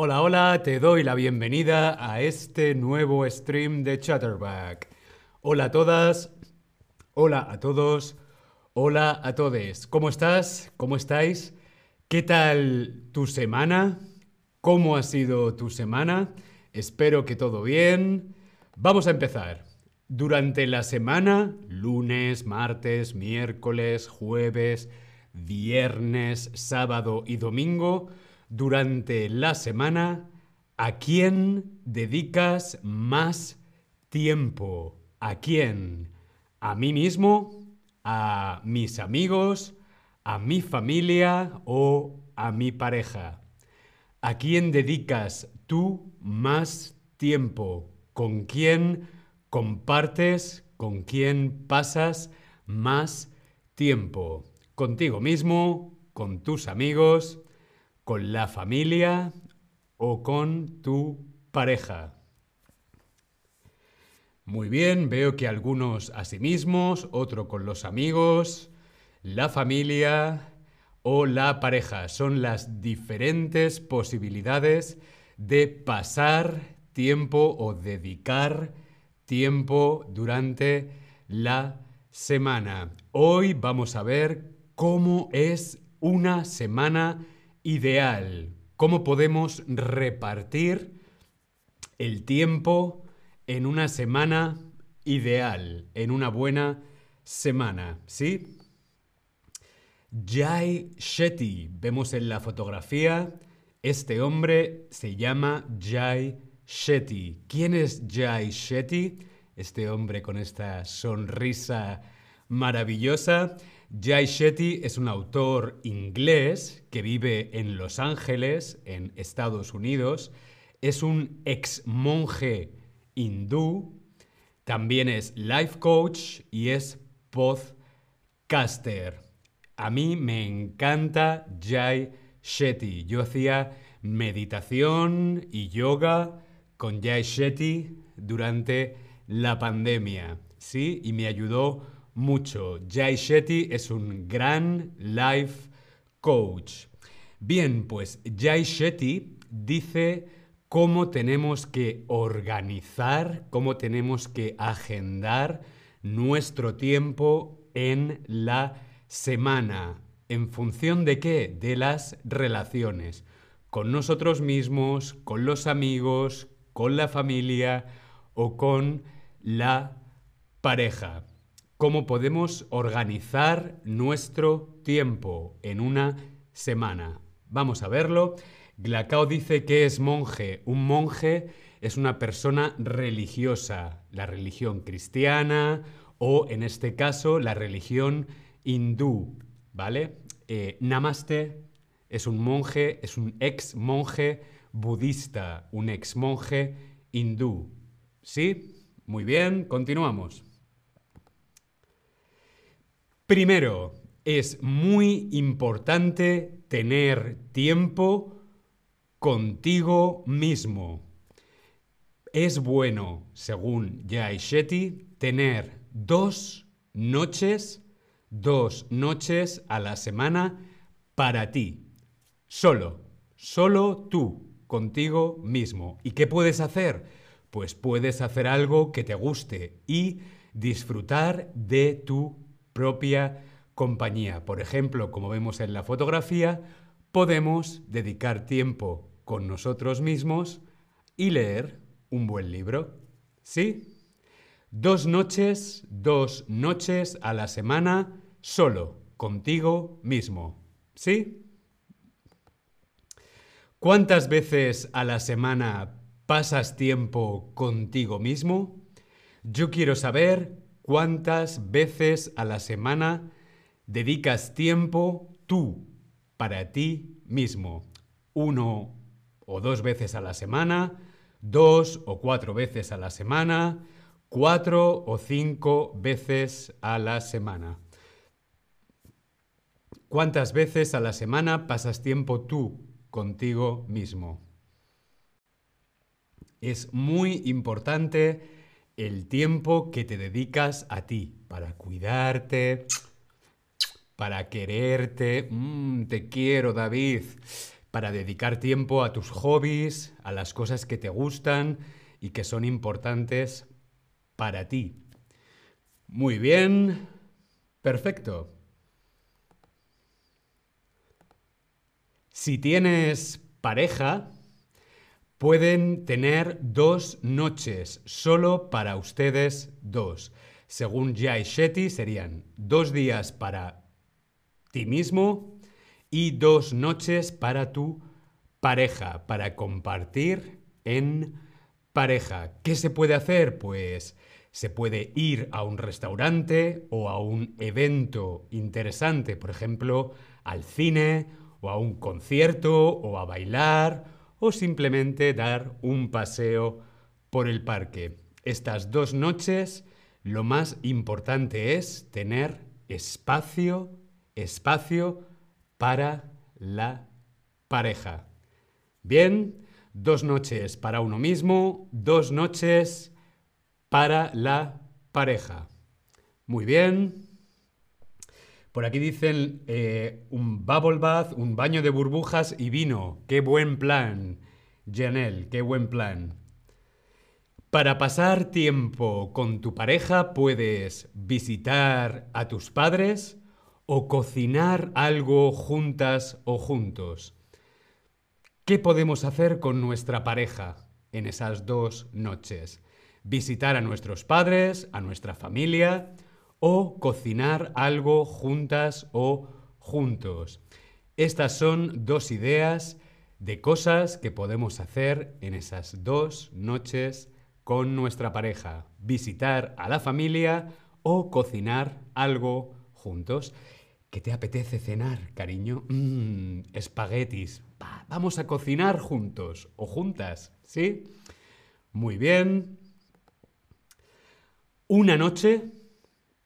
Hola, hola, te doy la bienvenida a este nuevo stream de Chatterback. Hola a todas, hola a todos, hola a todes. ¿Cómo estás? ¿Cómo estáis? ¿Qué tal tu semana? ¿Cómo ha sido tu semana? Espero que todo bien. Vamos a empezar. Durante la semana, lunes, martes, miércoles, jueves, viernes, sábado y domingo, durante la semana, ¿a quién dedicas más tiempo? ¿A quién? ¿A mí mismo? ¿A mis amigos? ¿A mi familia o a mi pareja? ¿A quién dedicas tú más tiempo? ¿Con quién compartes? ¿Con quién pasas más tiempo? ¿Contigo mismo? ¿Con tus amigos? ¿Con la familia? ¿O con tu pareja? Muy bien, veo que algunos a sí mismos, otro con los amigos, la familia o la pareja. Son las diferentes posibilidades de pasar tiempo o dedicar tiempo durante la semana. Hoy vamos a ver cómo es una semana ideal, cómo podemos repartir el tiempo en una semana ideal, en una buena semana, ¿sí? Jai Shetty, vemos en la fotografía, este hombre se llama Jai Shetty. ¿Quién es Jai Shetty? Este hombre con esta sonrisa maravillosa. Jai Shetty es un autor inglés que vive en Los Ángeles, en Estados Unidos. Es un ex monje hindú. También es life coach y es podcaster. A mí me encanta Jai Shetty. Yo hacía meditación y yoga con Jai Shetty durante la pandemia, ¿sí? Y me ayudó mucho. Jai Shetty es un gran life coach. Bien, pues Jai Shetty dice cómo tenemos que organizar, cómo tenemos que agendar nuestro tiempo en la semana. ¿En función de qué? De las relaciones. Con nosotros mismos, con los amigos, con la familia o con la pareja. ¿Cómo podemos organizar nuestro tiempo en una semana? Vamos a verlo. Glacao dice que es monje. Un monje es una persona religiosa, la religión cristiana o en este caso la religión hindú, ¿vale? Eh, namaste es un monje, es un ex monje budista, un ex monje hindú. ¿Sí? Muy bien, continuamos. Primero, es muy importante tener tiempo contigo mismo. Es bueno, según Jai Shetty, tener dos noches, dos noches a la semana para ti. Solo, solo tú contigo mismo. ¿Y qué puedes hacer? Pues puedes hacer algo que te guste y disfrutar de tu propia compañía. Por ejemplo, como vemos en la fotografía, podemos dedicar tiempo con nosotros mismos y leer un buen libro. ¿Sí? Dos noches, dos noches a la semana solo, contigo mismo. ¿Sí? ¿Cuántas veces a la semana pasas tiempo contigo mismo? Yo quiero saber cuántas veces a la semana dedicas tiempo tú para ti mismo. Uno o dos veces a la semana, dos o cuatro veces a la semana, cuatro o cinco veces a la semana. ¿Cuántas veces a la semana pasas tiempo tú contigo mismo. Es muy importante el tiempo que te dedicas a ti para cuidarte, para quererte. Mm, te quiero, David. para dedicar tiempo a tus hobbies, a las cosas que te gustan y que son importantes para ti. Muy bien, perfecto. Si tienes pareja, pueden tener dos noches solo para ustedes dos. Según Jai Shetty, serían dos días para ti mismo y dos noches para tu pareja, para compartir en pareja. ¿Qué se puede hacer? Pues se puede ir a un restaurante o a un evento interesante, por ejemplo, al cine o a un concierto o a bailar o simplemente dar un paseo por el parque. Estas dos noches lo más importante es tener espacio, espacio para la pareja. Bien, dos noches para uno mismo, dos noches para la pareja. Muy bien. Por aquí dicen eh, un bubble bath, un baño de burbujas y vino. ¡Qué buen plan! Janelle, qué buen plan. Para pasar tiempo con tu pareja puedes visitar a tus padres o cocinar algo juntas o juntos. ¿Qué podemos hacer con nuestra pareja en esas dos noches? Visitar a nuestros padres, a nuestra familia o cocinar algo juntas o juntos. Estas son dos ideas de cosas que podemos hacer en esas dos noches con nuestra pareja, visitar a la familia o cocinar algo juntos. ¿Qué te apetece cenar, cariño? Mmm, espaguetis. vamos a cocinar juntos o juntas, ¿sí? Muy bien. Una noche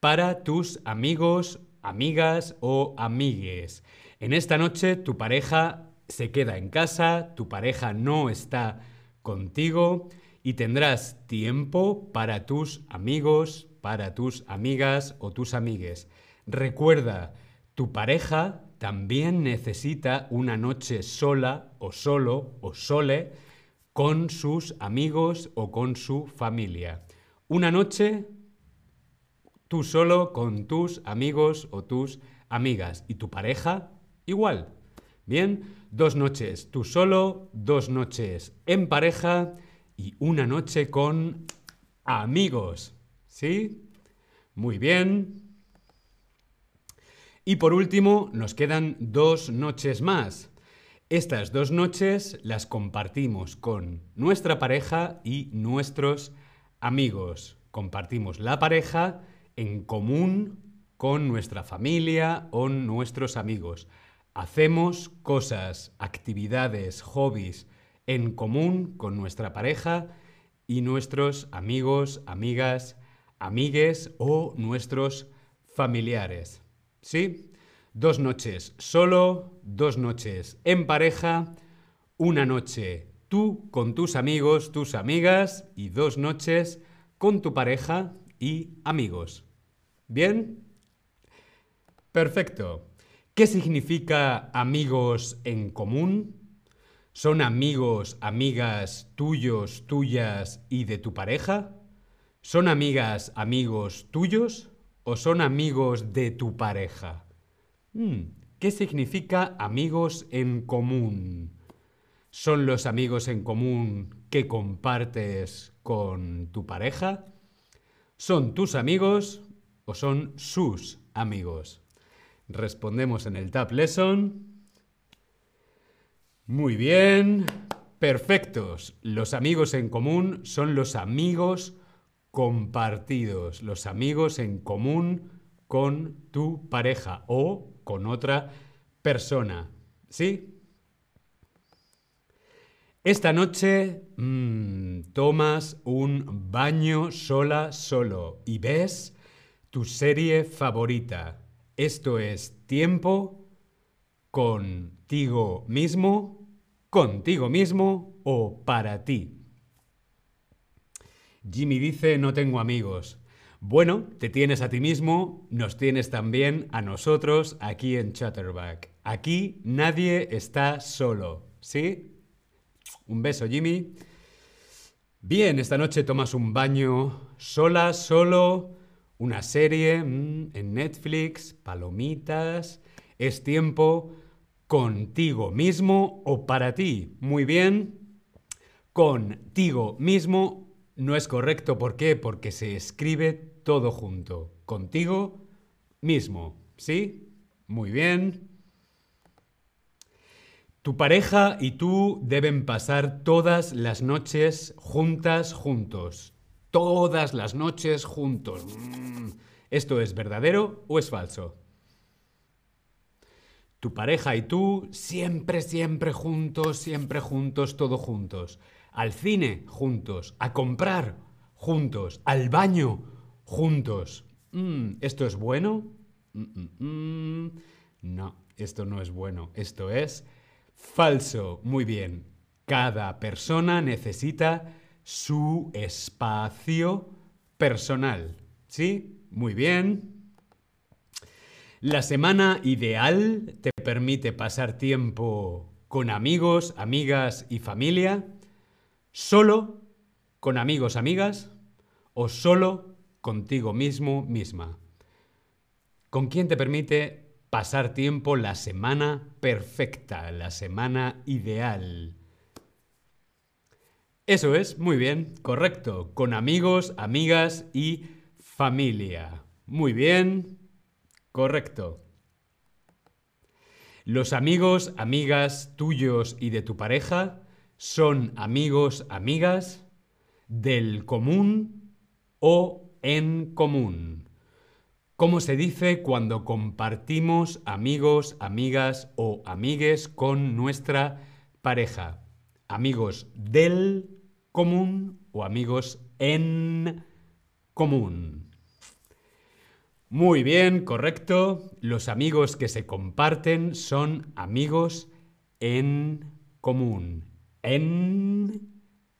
para tus amigos, amigas o amigues. En esta noche tu pareja se queda en casa, tu pareja no está contigo y tendrás tiempo para tus amigos, para tus amigas o tus amigues. Recuerda, tu pareja también necesita una noche sola o solo o sole con sus amigos o con su familia. Una noche tú solo con tus amigos o tus amigas y tu pareja igual. Bien, dos noches tú solo, dos noches en pareja y una noche con amigos. ¿Sí? Muy bien. Y por último, nos quedan dos noches más. Estas dos noches las compartimos con nuestra pareja y nuestros amigos. Compartimos la pareja en común con nuestra familia o nuestros amigos. Hacemos cosas, actividades, hobbies, en común con nuestra pareja y nuestros amigos, amigas, amigues o nuestros familiares. ¿Sí? Dos noches solo, dos noches en pareja, una noche tú con tus amigos, tus amigas y dos noches con tu pareja y amigos. ¿Bien? Perfecto. ¿Qué significa amigos en común? ¿Son amigos, amigas tuyos, tuyas y de tu pareja? ¿Son amigas, amigos tuyos o son amigos de tu pareja? Hmm, ¿Qué significa amigos en común? ¿Son los amigos en común que compartes con tu pareja? ¿Son tus amigos o son sus amigos? Respondemos en el Tab Lesson. Muy bien. Perfectos. Los amigos en común son los amigos compartidos, los amigos en común con tu pareja o con otra persona. ¿Sí? Esta noche mmm, tomas un baño sola, solo y ves tu serie favorita. Esto es tiempo contigo mismo contigo mismo o para ti. Jimmy dice, no tengo amigos. Bueno, te tienes a ti mismo, nos tienes también a nosotros aquí en Chatterback. Aquí nadie está solo, ¿sí? Un beso, Jimmy. Bien, esta noche tomas un baño sola, solo, una serie mm, en Netflix, palomitas. Es tiempo contigo mismo o para ti. Muy bien. Contigo mismo no es correcto. ¿Por qué? Porque se escribe todo junto. Contigo mismo. ¿Sí? Muy bien. Tu pareja y tú deben pasar todas las noches juntas, juntos. Todas las noches juntos. Mm. ¿Esto es verdadero o es falso? Tu pareja y tú siempre, siempre juntos, siempre juntos, todo juntos. Al cine juntos, a comprar juntos, al baño juntos. Mm, ¿Esto es bueno? Mm, no, esto no es bueno. Esto es Falso. Muy bien. Cada persona necesita su espacio personal. ¿Sí? Muy bien. La semana ideal te permite pasar tiempo con amigos, amigas y familia, solo con amigos, amigas o solo contigo mismo, misma. ¿Con quién te permite pasar tiempo la semana perfecta, la semana ideal. Eso es, muy bien, correcto, con amigos, amigas y familia. Muy bien, correcto. Los amigos, amigas tuyos y de tu pareja son amigos, amigas del común o en común. ¿Cómo se dice cuando compartimos amigos, amigas o amigues con nuestra pareja? Amigos del común o amigos en común. Muy bien, correcto. Los amigos que se comparten son amigos en común. En,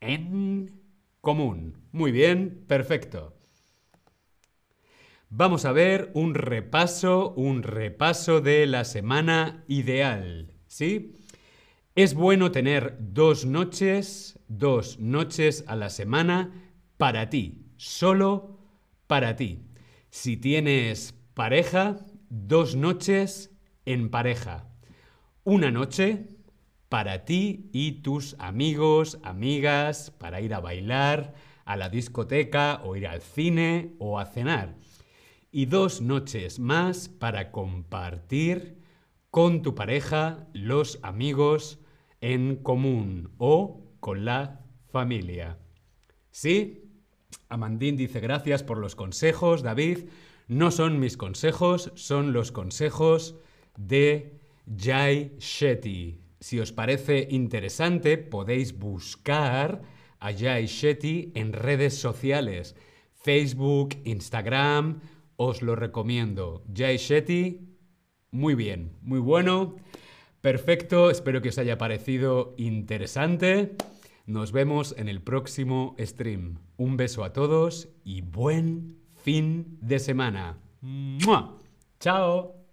en común. Muy bien, perfecto. Vamos a ver un repaso, un repaso de la semana ideal, ¿sí? Es bueno tener dos noches, dos noches a la semana para ti, solo para ti. Si tienes pareja, dos noches en pareja. Una noche para ti y tus amigos, amigas, para ir a bailar, a la discoteca o ir al cine o a cenar y dos noches más para compartir con tu pareja, los amigos en común o con la familia. ¿Sí? Amandín dice gracias por los consejos, David. No son mis consejos, son los consejos de Jai Shetty. Si os parece interesante, podéis buscar a Jai Shetty en redes sociales, Facebook, Instagram, os lo recomiendo. Jay Shetty, muy bien, muy bueno, perfecto, espero que os haya parecido interesante. Nos vemos en el próximo stream. Un beso a todos y buen fin de semana. ¡Chao!